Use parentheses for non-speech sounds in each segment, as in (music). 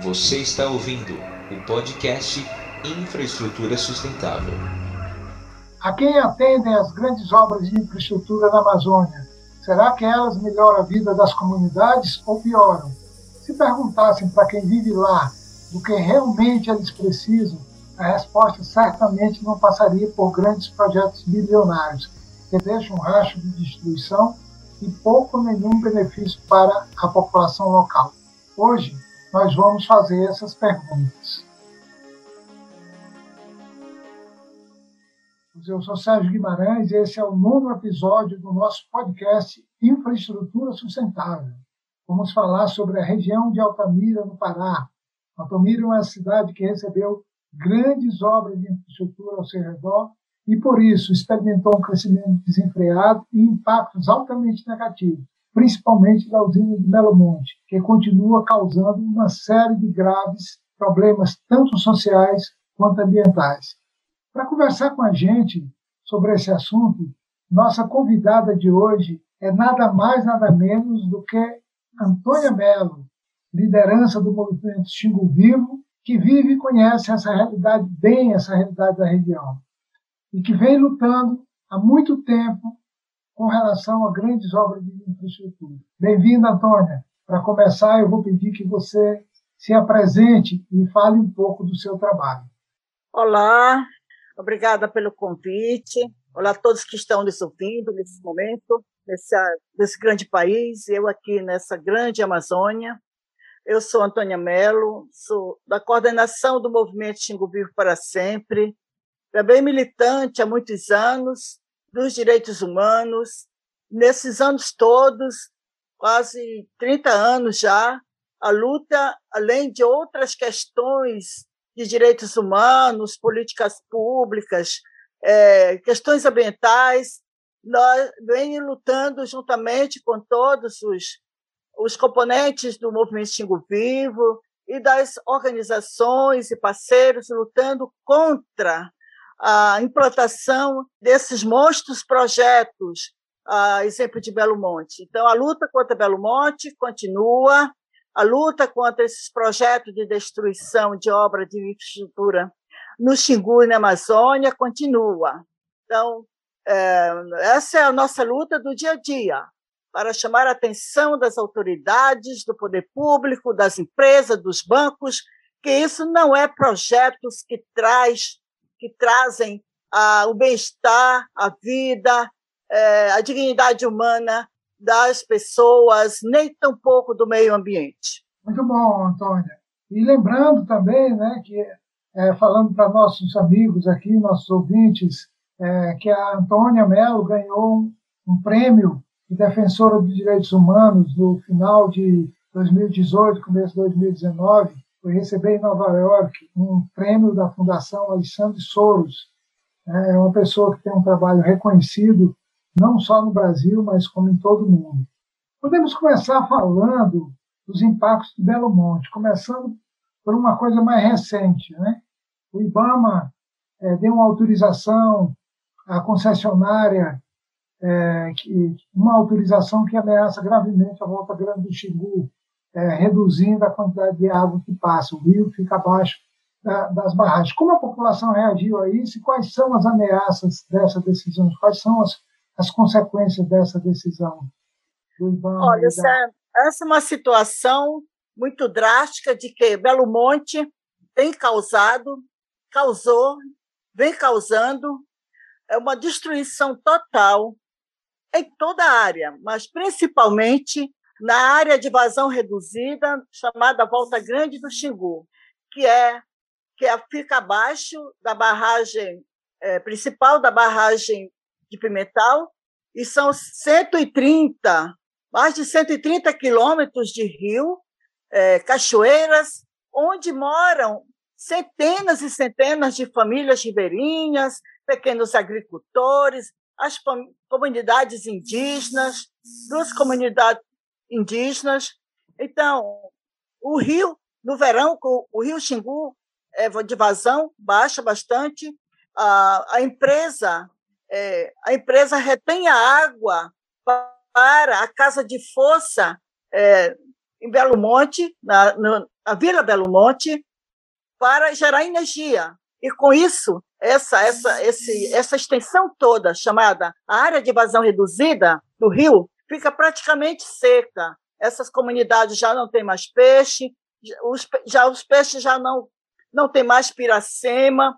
Você está ouvindo o podcast Infraestrutura Sustentável. A quem atendem as grandes obras de infraestrutura na Amazônia? Será que elas melhoram a vida das comunidades ou pioram? Se perguntassem para quem vive lá do que realmente eles precisam, a resposta certamente não passaria por grandes projetos bilionários que deixam um rastro de destruição e pouco ou nenhum benefício para a população local. Hoje, nós vamos fazer essas perguntas. Eu sou Sérgio Guimarães e esse é o nono episódio do nosso podcast Infraestrutura Sustentável. Vamos falar sobre a região de Altamira, no Pará. Altamira é uma cidade que recebeu grandes obras de infraestrutura ao seu redor e, por isso, experimentou um crescimento desenfreado e impactos altamente negativos, principalmente da usina de Belo Monte, que continua causando uma série de graves problemas, tanto sociais quanto ambientais. Para conversar com a gente sobre esse assunto, nossa convidada de hoje é nada mais, nada menos do que Antônia Mello, liderança do movimento Xingu Vivo, que vive e conhece essa realidade bem, essa realidade da região e que vem lutando há muito tempo com relação a grandes obras de infraestrutura. Bem-vinda, Antônia. Para começar, eu vou pedir que você se apresente e fale um pouco do seu trabalho. Olá, obrigada pelo convite. Olá a todos que estão nos ouvindo nesse momento, nesse, nesse grande país, eu aqui nessa grande Amazônia. Eu sou Antônia Mello, sou da coordenação do movimento Xingu Vivo para Sempre, também militante há muitos anos dos direitos humanos. Nesses anos todos, quase 30 anos já, a luta, além de outras questões de direitos humanos, políticas públicas, é, questões ambientais, nós vem lutando juntamente com todos os, os componentes do movimento Xingu Vivo e das organizações e parceiros lutando contra a implantação desses monstros projetos, a exemplo de Belo Monte. Então, a luta contra Belo Monte continua, a luta contra esses projetos de destruição de obra de infraestrutura no Xingu e na Amazônia continua. Então, é, essa é a nossa luta do dia a dia, para chamar a atenção das autoridades, do poder público, das empresas, dos bancos, que isso não é projetos que traz que trazem ah, o bem-estar, a vida, eh, a dignidade humana das pessoas, nem tampouco do meio ambiente. Muito bom, Antônia. E lembrando também, né, que é, falando para nossos amigos aqui, nossos ouvintes, é, que a Antônia Mello ganhou um, um prêmio de defensora dos direitos humanos no final de 2018, começo de 2019, foi receber em Nova York um prêmio da Fundação Alexandre Soros. É uma pessoa que tem um trabalho reconhecido não só no Brasil, mas como em todo o mundo. Podemos começar falando dos impactos de Belo Monte, começando por uma coisa mais recente. Né? O IBAMA é, deu uma autorização à concessionária, é, que, uma autorização que ameaça gravemente a volta grande do Xingu, é, reduzindo a quantidade de água que passa. O rio fica abaixo da, das barragens. Como a população reagiu a isso e quais são as ameaças dessa decisão? Quais são as, as consequências dessa decisão? Olha, essa, essa é uma situação muito drástica de que Belo Monte tem causado, causou, vem causando é uma destruição total em toda a área, mas principalmente na área de vazão reduzida, chamada Volta Grande do Xingu, que é que é, fica abaixo da barragem é, principal da barragem de Pimental, e são 130, mais de 130 quilômetros de rio, é, cachoeiras, onde moram centenas e centenas de famílias ribeirinhas, pequenos agricultores, as comunidades indígenas, duas comunidades indígenas. Então, o rio, no verão, o rio Xingu é de vazão baixa bastante. A, a empresa é, a empresa retém a água para a casa de força é, em Belo Monte, na, no, a Vila Belo Monte para gerar energia. E com isso, essa, essa, esse, essa extensão toda, chamada área de vazão reduzida do rio, fica praticamente seca. Essas comunidades já não têm mais peixe, os, já os peixes já não, não têm mais piracema.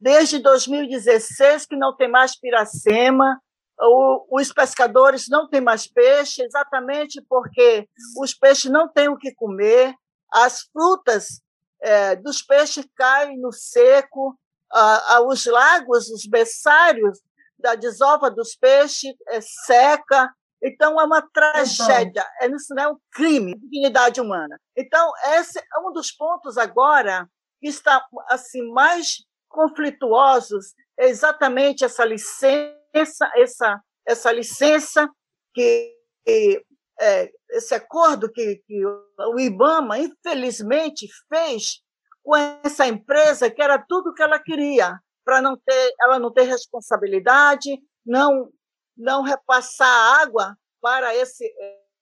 Desde 2016 que não tem mais piracema, o, os pescadores não têm mais peixe, exatamente porque os peixes não têm o que comer, as frutas é, dos peixes caem no seco, a, a, os lagos, os berçários da desova dos peixes é, seca. Então, é uma tragédia, é, isso não é um crime, dignidade humana. Então, esse é um dos pontos agora que está assim mais conflituosos, é exatamente essa licença, essa, essa licença que, que é, esse acordo que, que o IBAMA, infelizmente, fez com essa empresa, que era tudo que ela queria, para não ter, ela não ter responsabilidade, não, não repassar água para esse,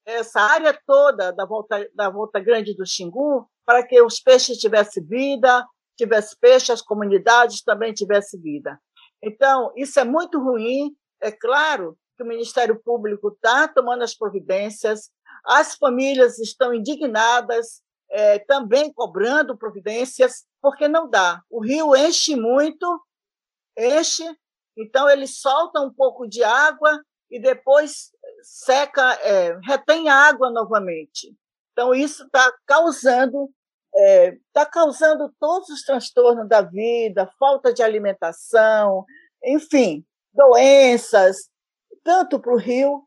essa área toda da volta, da volta grande do Xingu, para que os peixes tivessem vida, tivesse peixe, as comunidades também tivessem vida. Então, isso é muito ruim. É claro que o Ministério Público está tomando as providências, as famílias estão indignadas, é, também cobrando providências, porque não dá. O rio enche muito, enche, então ele solta um pouco de água e depois seca, é, retém água novamente. Então, isso está causando está é, tá causando todos os transtornos da vida, falta de alimentação, enfim, doenças, tanto para o rio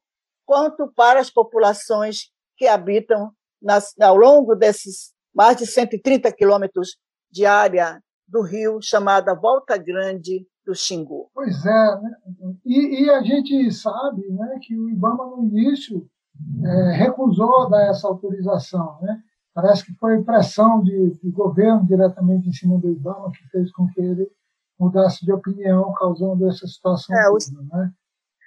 quanto para as populações que habitam nas, ao longo desses mais de 130 quilômetros de área do rio, chamada Volta Grande do Xingu. Pois é, né? e, e, a gente sabe né, que o IBAMA, no início, é, recusou dar essa autorização. Né? Parece que foi pressão de, de governo diretamente em cima do IBAMA que fez com que ele mudasse de opinião, causando essa situação. É, os, né?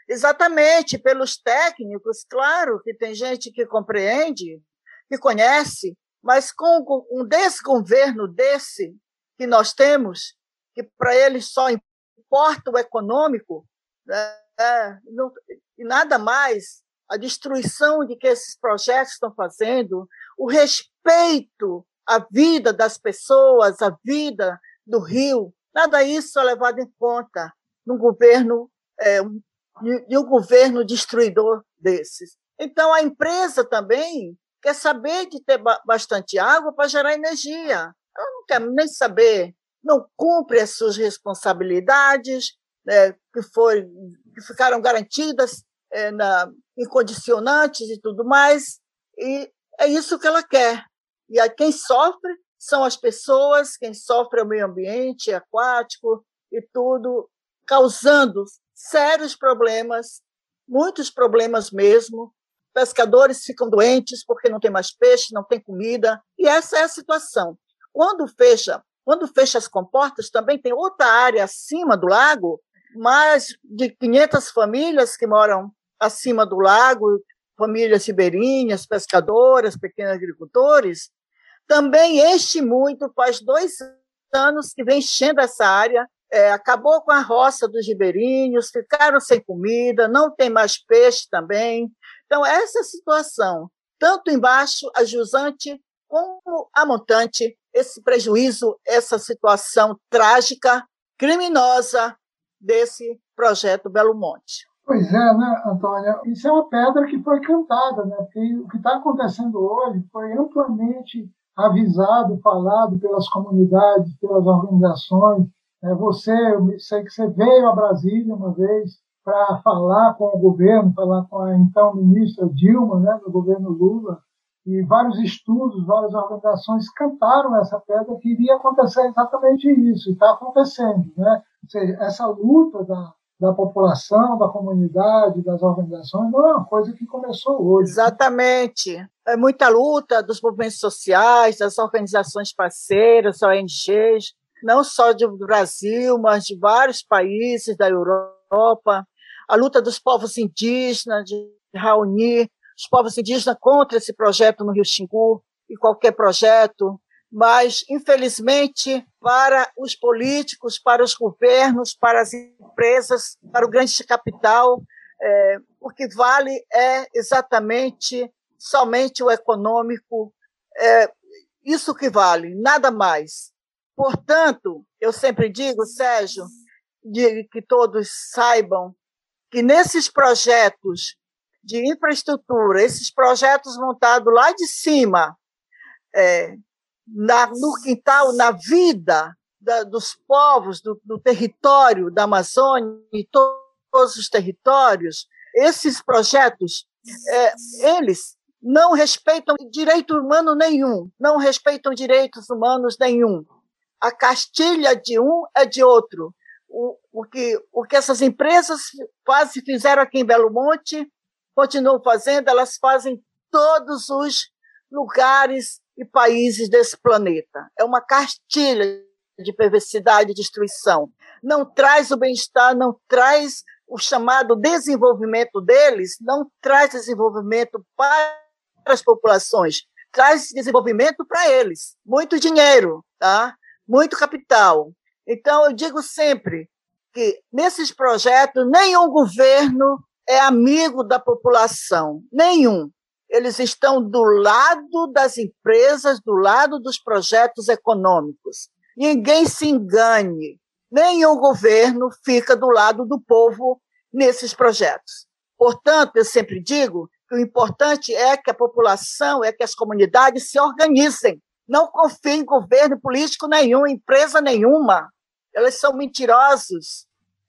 Exatamente, pelos técnicos, claro que tem gente que compreende, que conhece, mas com um desgoverno desse que nós temos, que para eles só importa o econômico, né, é, não, e nada mais, a destruição de que esses projetos estão fazendo, o respeito à vida das pessoas, à vida do Rio, nada isso é levado em conta num governo é, de, um governo destruidor desses. Então, a empresa também quer saber de ter bastante água para gerar energia. Ela não quer nem saber, não cumpre as suas responsabilidades, né, que, foi, que ficaram garantidas é, na, em condicionantes e tudo mais, e é isso que ela quer. E a quem sofre são as pessoas, quem sofre é o meio ambiente aquático e tudo, causando sérios problemas, muitos problemas mesmo. Pescadores ficam doentes porque não tem mais peixe, não tem comida, e essa é a situação. Quando fecha, quando fecha as comportas, também tem outra área acima do lago, mais de 500 famílias que moram acima do lago, famílias ribeirinhas, pescadoras, pequenos agricultores, também enche muito, faz dois anos que vem enchendo essa área, é, acabou com a roça dos ribeirinhos, ficaram sem comida, não tem mais peixe também. Então, essa situação, tanto embaixo, a jusante, como a montante, esse prejuízo, essa situação trágica, criminosa desse projeto Belo Monte. Pois é, né, Antônia? Isso é uma pedra que foi cantada, né? Porque o que está acontecendo hoje foi amplamente avisado, falado pelas comunidades, pelas organizações, é, você, eu sei que você veio a Brasília uma vez para falar com o governo, falar com a então ministra Dilma, né, do governo Lula, e vários estudos, várias organizações cantaram essa pedra que iria acontecer exatamente isso, e está acontecendo. Né? Ou seja, essa luta da, da população, da comunidade, das organizações, não é uma coisa que começou hoje. Exatamente. É muita luta dos movimentos sociais, das organizações parceiras, ONGs, não só do Brasil, mas de vários países da Europa, a luta dos povos indígenas, de reunir os povos indígenas contra esse projeto no Rio Xingu, e qualquer projeto, mas, infelizmente, para os políticos, para os governos, para as empresas, para o grande capital, é, o que vale é exatamente somente o econômico, é, isso que vale, nada mais. Portanto, eu sempre digo, Sérgio, de que todos saibam que nesses projetos de infraestrutura, esses projetos montados lá de cima, é, na, no quintal, na vida da, dos povos, do, do, território da Amazônia e to, todos os territórios, esses projetos, é, eles não respeitam direito humano nenhum, não respeitam direitos humanos nenhum. A castilha de um é de outro. O, o, que, o que essas empresas quase fizeram aqui em Belo Monte, continuam fazendo, elas fazem todos os lugares e países desse planeta. É uma castilha de perversidade e destruição. Não traz o bem-estar, não traz o chamado desenvolvimento deles, não traz desenvolvimento para as populações, traz desenvolvimento para eles. Muito dinheiro, tá? muito capital. Então, eu digo sempre que nesses projetos, nenhum governo é amigo da população, nenhum. Eles estão do lado das empresas, do lado dos projetos econômicos. Ninguém se engane, nenhum governo fica do lado do povo nesses projetos. Portanto, eu sempre digo que o importante é que a população, é que as comunidades se organizem. Não confiem em governo político nenhum, empresa nenhuma. Eles são mentirosos,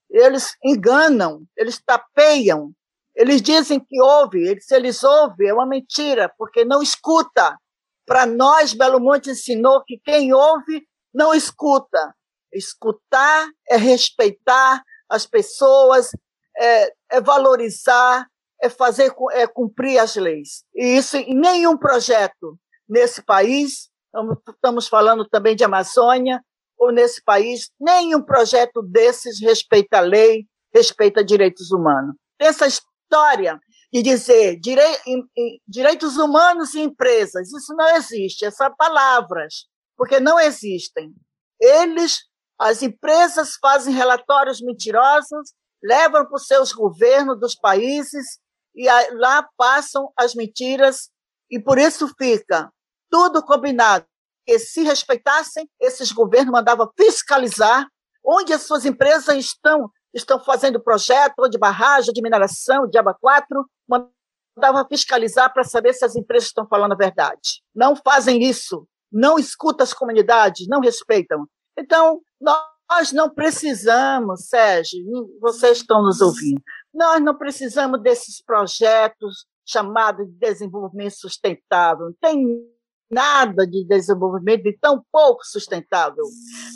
eles enganam, eles tapeiam, eles dizem que ouve, se eles ouvem, é uma mentira, porque não escuta. Para nós, Belo Monte ensinou que quem ouve não escuta. Escutar é respeitar as pessoas, é, é valorizar, é fazer é cumprir as leis. E isso em nenhum projeto nesse país, estamos falando também de Amazônia, ou nesse país, nenhum projeto desses respeita a lei, respeita direitos humanos. Essa de dizer direi, direitos humanos e empresas, isso não existe, essas palavras, porque não existem. Eles, as empresas fazem relatórios mentirosos, levam para os seus governos dos países e lá passam as mentiras e por isso fica tudo combinado. Que se respeitassem, esses governos mandavam fiscalizar onde as suas empresas estão estão fazendo projeto de barragem, de mineração, de aba 4, mandava fiscalizar para saber se as empresas estão falando a verdade. Não fazem isso, não escutam as comunidades, não respeitam. Então, nós não precisamos, Sérgio, vocês estão nos ouvindo, nós não precisamos desses projetos chamados de desenvolvimento sustentável. Não tem nada de desenvolvimento de tão pouco sustentável.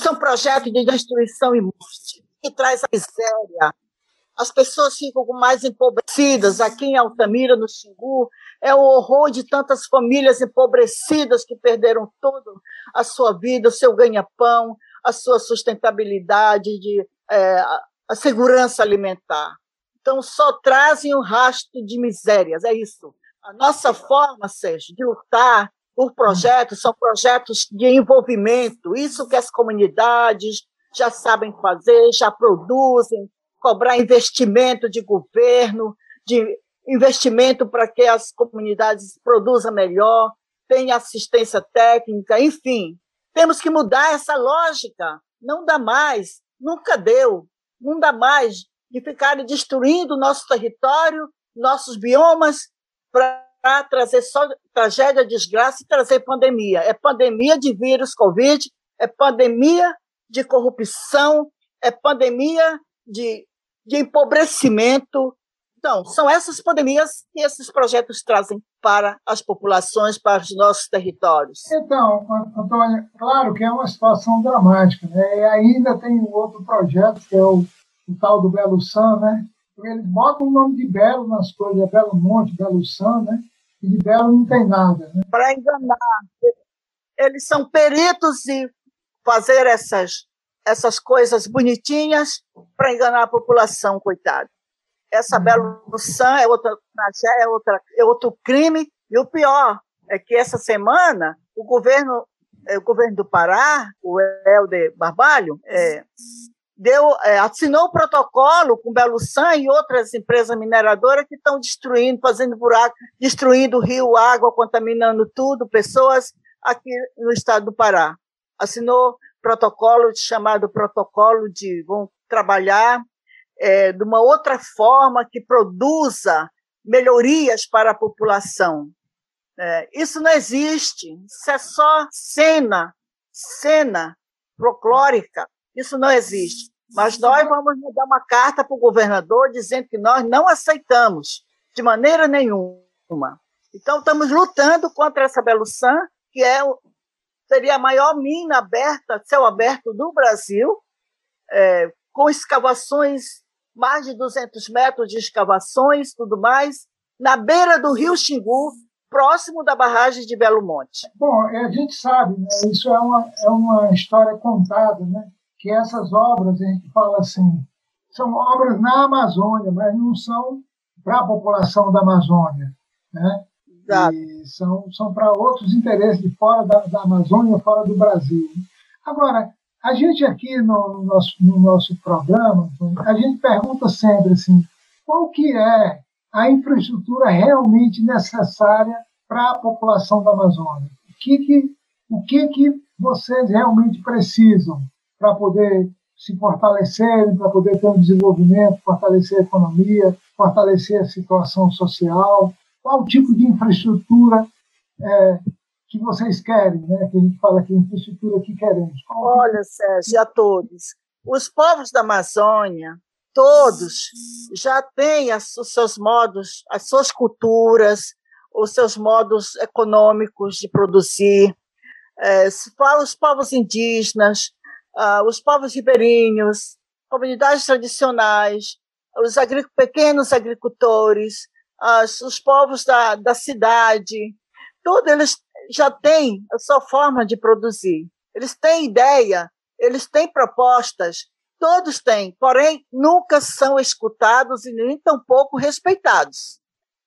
São projetos de destruição e morte, que traz a miséria. As pessoas ficam mais empobrecidas. Aqui em Altamira, no Xingu, é o horror de tantas famílias empobrecidas que perderam toda a sua vida, o seu ganha-pão, a sua sustentabilidade, de, é, a segurança alimentar. Então, só trazem um rastro de misérias, é isso. A nossa forma, Sérgio, de lutar por projetos são projetos de envolvimento, isso que as comunidades já sabem fazer, já produzem, cobrar investimento de governo, de investimento para que as comunidades produzam melhor, tenha assistência técnica, enfim. Temos que mudar essa lógica. Não dá mais, nunca deu, não dá mais de ficarem destruindo nosso território, nossos biomas, para trazer só tragédia, desgraça e trazer pandemia. É pandemia de vírus Covid, é pandemia de corrupção, é pandemia de, de empobrecimento. Então, são essas pandemias que esses projetos trazem para as populações, para os nossos territórios. Então, Antônia, claro que é uma situação dramática, né? E ainda tem um outro projeto, que é o o tal do Belo San, né? Eles botam o nome de Belo nas coisas, é Belo Monte, Belo San, né? E de Belo não tem nada. Né? Para enganar. Eles são peritos em fazer essas, essas coisas bonitinhas para enganar a população, coitado. Essa uhum. Belo San é outra é outra é outro crime e o pior é que essa semana o governo, é, o governo do Pará, o Helder Barbalho, é, deu, é, assinou o protocolo com Belo San e outras empresas mineradoras que estão destruindo, fazendo buraco, destruindo rio, água, contaminando tudo, pessoas aqui no estado do Pará. Assinou protocolo chamado protocolo de vão trabalhar é, de uma outra forma que produza melhorias para a população. É, isso não existe, isso é só cena, cena folclórica isso não existe. Mas nós vamos mandar uma carta para o governador dizendo que nós não aceitamos de maneira nenhuma. Então, estamos lutando contra essa Beluçã, que é, seria a maior mina aberta, céu aberto do Brasil, é, com escavações, mais de 200 metros de escavações, tudo mais, na beira do rio Xingu, próximo da barragem de Belo Monte. Bom, é, a gente sabe, né? isso é uma, é uma história contada, né? que essas obras, a gente fala assim, são obras na Amazônia, mas não são para a população da Amazônia, né? Exato. E são, são para outros interesses de fora da, da Amazônia, fora do Brasil. Agora, a gente aqui no, no, nosso, no nosso programa, a gente pergunta sempre assim, qual que é a infraestrutura realmente necessária para a população da Amazônia? O que que, o que que vocês realmente precisam? para poder se fortalecerem, para poder ter um desenvolvimento, fortalecer a economia, fortalecer a situação social? Qual tipo de infraestrutura é, que vocês querem, né? que a gente fala aqui, infraestrutura que queremos? Qual Olha, Sérgio, a todos. Os povos da Amazônia, todos, já têm as, os seus modos, as suas culturas, os seus modos econômicos de produzir. É, os povos indígenas, uh, os povos ribeirinhos, comunidades tradicionais, os agric pequenos agricultores, as, os povos da, da cidade, todos eles já têm a sua forma de produzir. Eles têm ideia, eles têm propostas, todos têm, porém nunca são escutados e nem tampouco respeitados.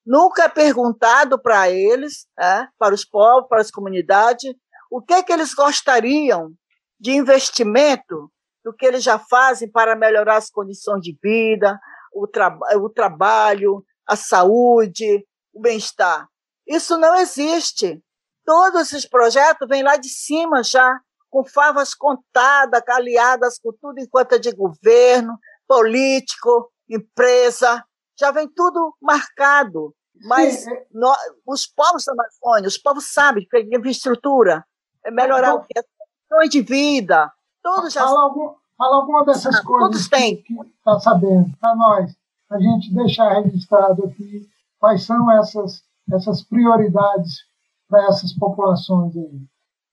Nunca é perguntado para eles, é, para os povos, para as comunidades, o que, é que eles gostariam de investimento do que eles já fazem para melhorar as condições de vida, o, tra o trabalho, a saúde, o bem-estar. Isso não existe. Todos esses projetos vêm lá de cima já, com favas contadas, aliadas com tudo enquanto é de governo, político, empresa, já vem tudo marcado. Mas é. nós, os povos da Amazônia, os povos sabem que a infraestrutura é melhorar o que? condições de vida. Todos fala, já... algum, fala alguma dessas ah, coisas todos têm. está sabendo, para nós, a gente deixar registrado aqui quais são essas, essas prioridades para essas populações aí.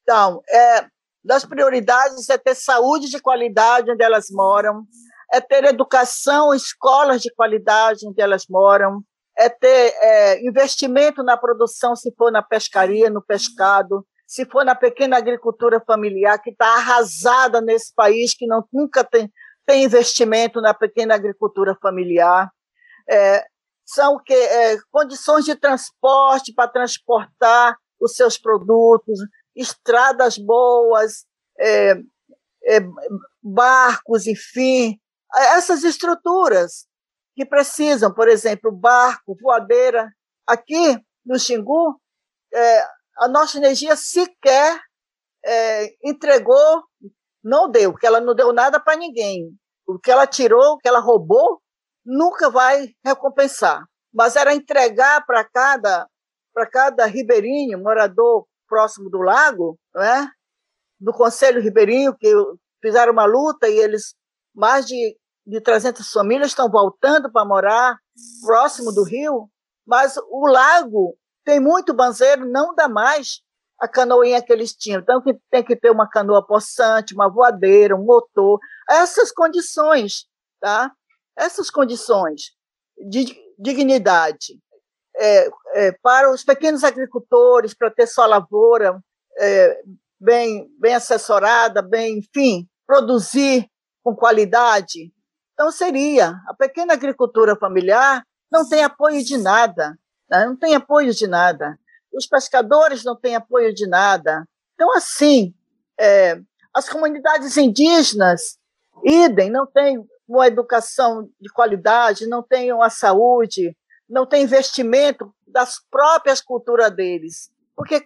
Então, é, das prioridades é ter saúde de qualidade onde elas moram, é ter educação, escolas de qualidade onde elas moram, é ter é, investimento na produção, se for na pescaria, no pescado, se for na pequena agricultura familiar, que está arrasada nesse país, que não, nunca tem, tem investimento na pequena agricultura familiar. É, são que, é, condições de transporte para transportar os seus produtos, estradas boas, é, é, barcos, enfim, essas estruturas que precisam, por exemplo, barco, voadeira. Aqui no Xingu, é, a nossa energia sequer é, entregou, não deu, porque ela não deu nada para ninguém. O que ela tirou, o que ela roubou, nunca vai recompensar. Mas era entregar para cada, para cada ribeirinho, morador próximo do lago, é? do Conselho Ribeirinho, que fizeram uma luta e eles, mais de, de 300 famílias estão voltando para morar próximo do rio, mas o lago tem muito banzeiro, não dá mais a canoinha que eles tinham. Então, tem que ter uma canoa possante, uma voadeira, um motor. Essas condições, tá? Essas condições de dignidade é, é, para os pequenos agricultores, para ter sua lavoura é, bem, bem assessorada, bem, enfim, produzir com qualidade. Então, seria. A pequena agricultura familiar não tem apoio de nada. Né? não tem apoio de nada. Os pescadores não têm apoio de nada. Então, assim, é, as comunidades indígenas, idem, não têm uma educação de qualidade, não têm uma saúde, não têm investimento das próprias culturas deles. Porque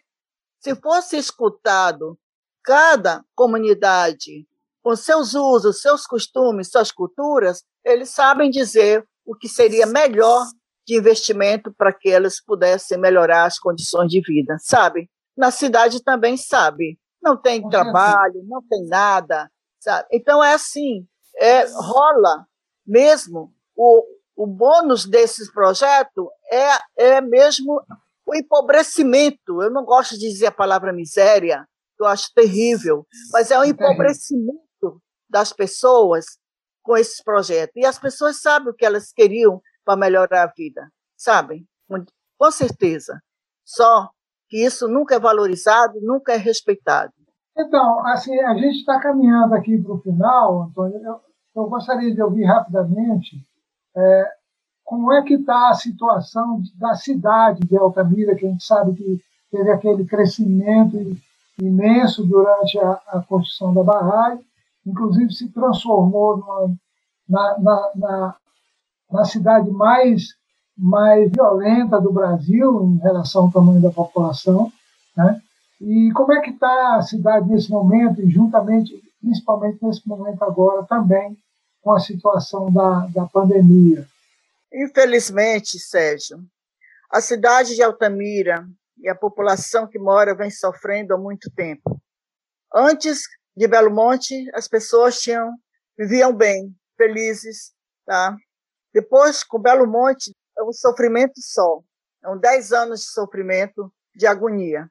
se fosse escutado cada comunidade com seus usos, seus costumes, suas culturas, eles sabem dizer o que seria melhor de investimento para que elas pudessem melhorar as condições de vida, sabe? Na cidade também sabe. Não tem trabalho, não tem nada, sabe? Então é assim, é, rola mesmo o, o bônus desses projetos é, é mesmo o empobrecimento. Eu não gosto de dizer a palavra miséria, eu acho terrível, mas é o empobrecimento das pessoas com esses projetos. E as pessoas sabem o que elas queriam para melhorar a vida, sabem? Com certeza. Só que isso nunca é valorizado, nunca é respeitado. Então, assim, a gente está caminhando aqui para o final, Antônio. Eu, eu, gostaria de ouvir rapidamente é, como é que está a situação da cidade de Altamira, que a gente sabe que teve aquele crescimento imenso durante a, a construção da barragem, inclusive se transformou numa, na, na, na, na cidade mais, mais violenta do Brasil em relação ao tamanho da população. Né? E como é que está a cidade nesse momento, e juntamente, principalmente nesse momento agora também, com a situação da, da pandemia? Infelizmente, Sérgio, a cidade de Altamira e a população que mora vem sofrendo há muito tempo. Antes de Belo Monte, as pessoas tinham viviam bem, felizes, tá? Depois, com Belo Monte, é um sofrimento só. São dez anos de sofrimento, de agonia.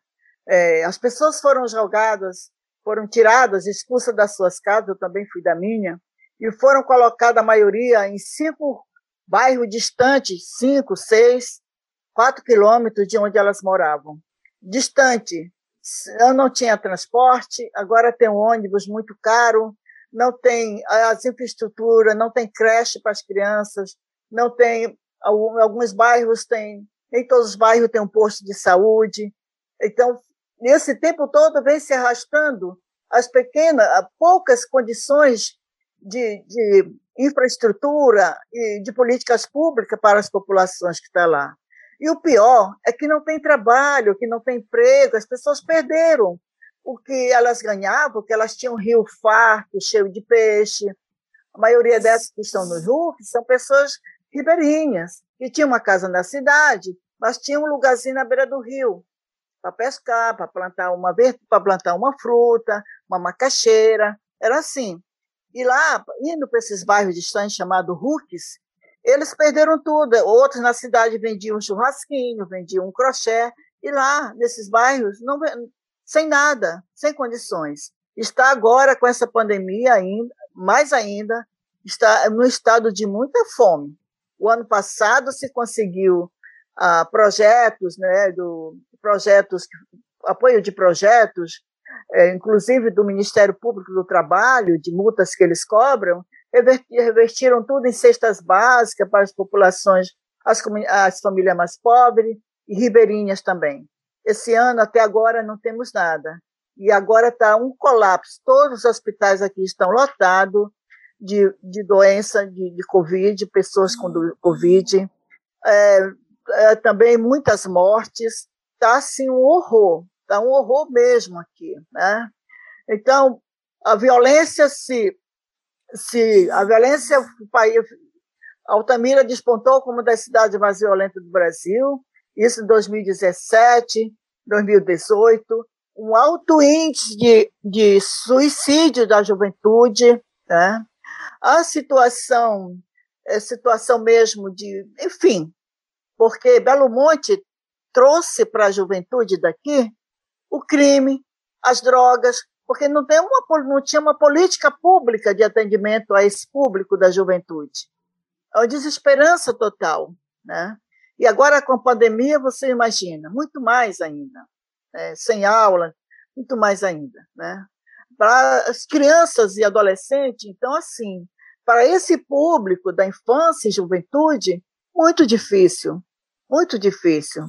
É, as pessoas foram jogadas, foram tiradas, expulsas das suas casas, eu também fui da minha, e foram colocadas, a maioria, em cinco bairros distantes, cinco, seis, quatro quilômetros de onde elas moravam. Distante. Eu não tinha transporte, agora tem um ônibus muito caro, não tem as infraestruturas, não tem creche para as crianças, não tem alguns bairros tem, nem todos os bairros têm um posto de saúde. Então, nesse tempo todo vem se arrastando as pequenas, poucas condições de, de infraestrutura e de políticas públicas para as populações que estão lá. E o pior é que não tem trabalho, que não tem emprego, as pessoas perderam o que elas ganhavam, porque elas tinham um rio farto, cheio de peixe. A maioria dessas que estão no rio são pessoas ribeirinhas, que tinham uma casa na cidade, mas tinham um lugarzinho na beira do rio para pescar, para plantar uma para plantar uma fruta, uma macaxeira, era assim. E lá, indo para esses bairros distantes chamados Huques, eles perderam tudo. Outros na cidade vendiam um churrasquinho, vendiam um crochê, e lá, nesses bairros, não, sem nada, sem condições. Está agora com essa pandemia ainda, mais ainda, está no estado de muita fome. O ano passado se conseguiu ah, projetos, né, do projetos, apoio de projetos, é, inclusive do Ministério Público do Trabalho, de multas que eles cobram, revertiram tudo em cestas básicas para as populações, as, as famílias mais pobres e ribeirinhas também. Esse ano, até agora, não temos nada. E agora está um colapso. Todos os hospitais aqui estão lotados de, de doença, de, de Covid, pessoas com Covid. É, é, também muitas mortes. Está, assim, um horror. Está um horror mesmo aqui, né? Então, a violência se... se a violência... O país, Altamira despontou como uma das cidades mais violentas do Brasil isso em 2017, 2018, um alto índice de, de suicídio da juventude, né? a situação, a situação mesmo de, enfim, porque Belo Monte trouxe para a juventude daqui o crime, as drogas, porque não, tem uma, não tinha uma política pública de atendimento a esse público da juventude. É uma desesperança total, né? E agora com a pandemia, você imagina, muito mais ainda, né? sem aula, muito mais ainda, né? Para as crianças e adolescentes, então assim, para esse público da infância e juventude, muito difícil, muito difícil.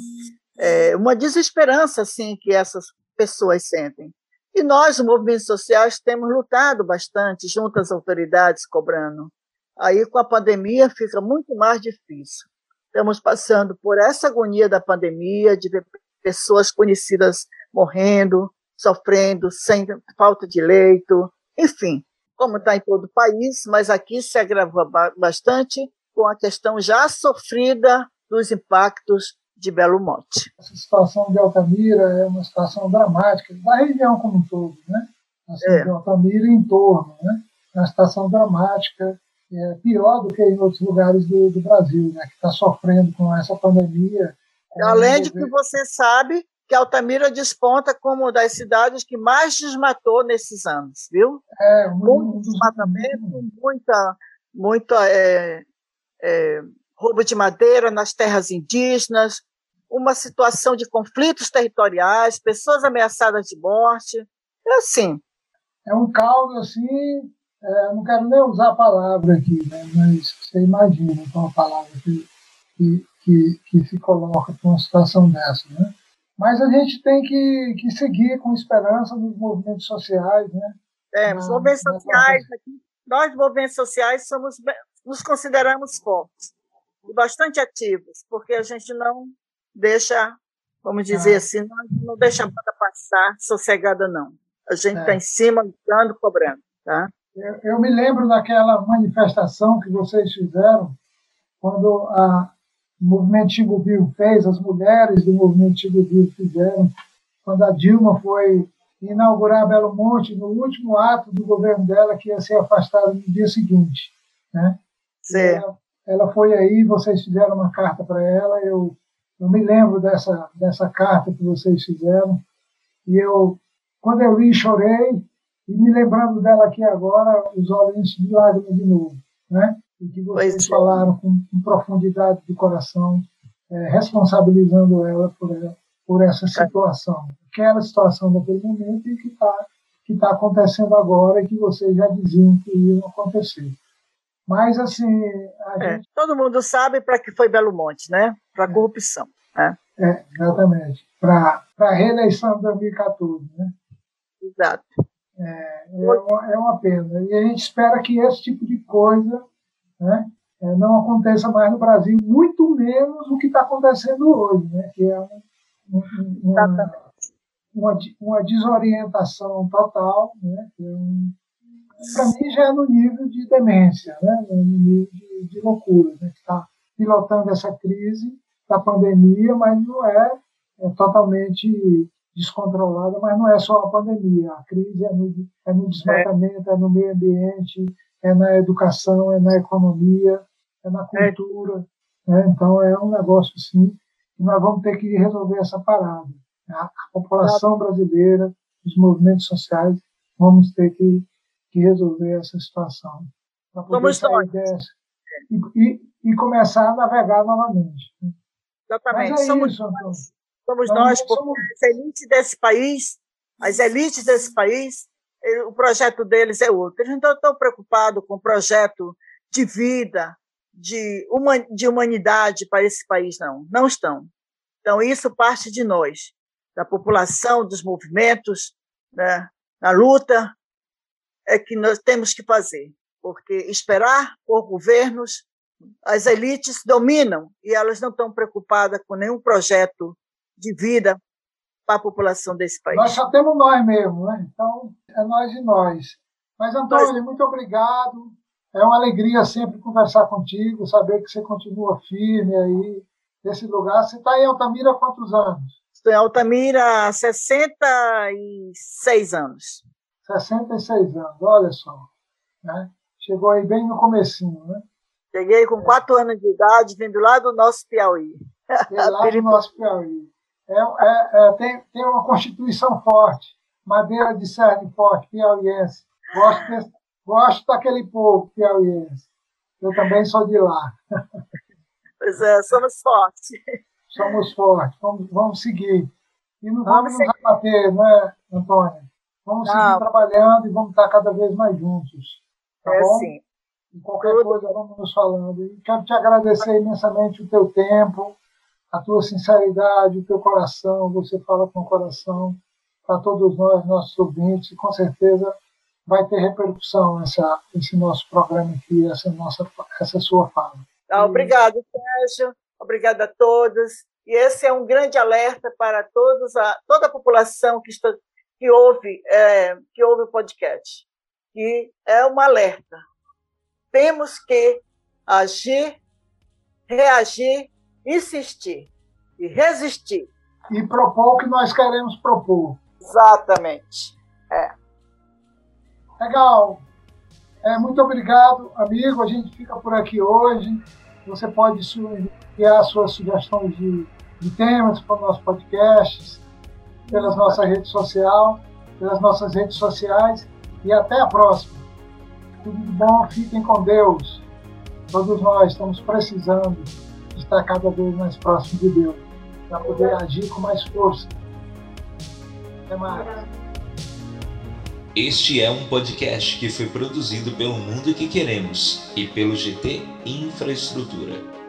é, uma desesperança assim que essas pessoas sentem. E nós, movimentos sociais, temos lutado bastante junto às autoridades cobrando. Aí, com a pandemia, fica muito mais difícil. Estamos passando por essa agonia da pandemia, de ver pessoas conhecidas morrendo, sofrendo, sem falta de leito, enfim, como está em todo o país, mas aqui se agravou bastante com a questão já sofrida dos impactos de Belo Monte. Essa situação de Altamira é uma situação dramática, da região como um todo, né? Assim, é. de Altamira e em torno, né? É uma situação dramática, é pior do que em outros lugares do, do Brasil, né? Que está sofrendo com essa pandemia. Além de que você sabe que Altamira desponta como uma das cidades que mais desmatou nesses anos, viu? É, muito desmatamento, muita, muita é, é, roubo de madeira nas terras indígenas, uma situação de conflitos territoriais, pessoas ameaçadas de morte, é assim. É um caldo assim, é, não quero nem usar a palavra aqui, né, mas você imagina então, a palavra que, que, que, que se coloca para uma situação dessa, né? Mas a gente tem que, que seguir com esperança nos movimentos sociais, né? É, os movimentos sociais, aqui, nós movimentos sociais somos, nos consideramos fortes e bastante ativos, porque a gente não deixa, vamos dizer ah. assim, não, não deixa a banda passar sossegada, não. A gente está é. em cima, lutando, cobrando, tá? Eu, eu, me lembro daquela manifestação que vocês fizeram quando a, o movimento Chico fez, as mulheres do movimento Chico fizeram, quando a Dilma foi inaugurar Belo Monte no último ato do governo dela, que ia ser afastada no dia seguinte. Né? Ela, ela, foi aí, vocês fizeram uma carta para ela, eu, eu me lembro dessa, dessa carta que vocês fizeram, e eu, quando eu li, chorei, e me lembrando dela aqui agora, os olhos de lágrimas de novo. Né? e que vocês é. falaram com, com, profundidade de coração, é, responsabilizando ela por, ela por essa situação. Aquela situação daquele momento e que está que tá acontecendo agora e que vocês já diziam que ia acontecer. Mas, assim. É, gente... Todo mundo sabe para que foi Belo Monte, né? Para a é. corrupção. Né? É, exatamente. Para a reeleição de 2014. Né? Exato. É, é, uma, é uma pena. E a gente espera que esse tipo de coisa né, é, não aconteça mais no Brasil, muito menos o que está acontecendo hoje, né, que é um, um, uma, uma, uma, desorientação total, né, é para mim já é no nível de demência, né, no nível de, de loucura, né, que está pilotando essa crise da pandemia, mas não é, é totalmente descontrolada, mas não é só a pandemia, a crise é no, é no desmatamento, é no meio ambiente, é na educação, é na economia, é na cultura. Né? Então, é um negócio, sim, que nós vamos ter que resolver essa parada. A, população brasileira, os movimentos sociais, vamos ter que, que resolver essa situação. Para poder sair dessa e, e, e, começar a navegar novamente. Né? Exatamente. É somos, isso, nós, somos nós, porque somos... as elites desse país, as elites desse país o projeto deles é outro. Eles não estão preocupados com o projeto de vida, de, de humanidade para esse país, não. Não estão. Então, isso parte de nós, da população, dos movimentos, né, na luta, é que nós temos que fazer. Porque esperar por governos, as elites dominam e elas não estão preocupadas com nenhum projeto de vida para a população desse país. Nós só temos nós mesmo, né? Então, é nós e nós. Mas, Antônio, Mas... muito obrigado. É uma alegria sempre conversar contigo, saber que você continua firme aí nesse lugar. Você está em Altamira há quantos anos? Estou em Altamira há 66 anos. 66 anos, olha só. Né? Chegou aí bem no comecinho, né? Cheguei com é. quatro anos de idade, vindo lá do nosso Piauí. lá do (laughs) nosso Piauí é, é, é, tem, tem uma constituição forte, madeira de cerne forte, piauiense. Gosto, desse, gosto daquele povo piauiense. Eu também sou de lá. (laughs) Pois é, somos fortes. Somos fortes, vamos, vamos seguir. E não vamos, vamos nos abater, né, Antônia? Vamos não. seguir trabalhando e vamos estar cada vez mais juntos. Tá é bom? Sim. E qualquer Tudo. coisa, vamos nos falando. E quero te agradecer imensamente o teu tempo, a tua sinceridade, o teu coração, você fala com o coração para todos nós, nossos ouvintes, e com certeza vai ter repercussão essa, esse nosso programa aqui, essa, nossa, essa sua fala. Ah, obrigado, Sérgio. Obrigada a todos. E esse é um grande alerta para todos a, toda a população que, está, que, ouve, é, que ouve o podcast. E é um alerta. Temos que agir, reagir, insistir e resistir. E propor o que nós queremos propor. Exatamente. É. Legal. É, muito obrigado, amigo. A gente fica por aqui hoje. Você pode enviar suas sugestões de, de temas para o nosso podcast, pelas nossas redes sociais, pelas nossas redes sociais. E até a próxima. Tudo de bom, fiquem com Deus. Todos nós estamos precisando estar cada vez mais próximo de Deus, para poder agir com mais força. Até mais. Este é um podcast que foi produzido pelo Mundo que Queremos e pelo GT Infraestrutura.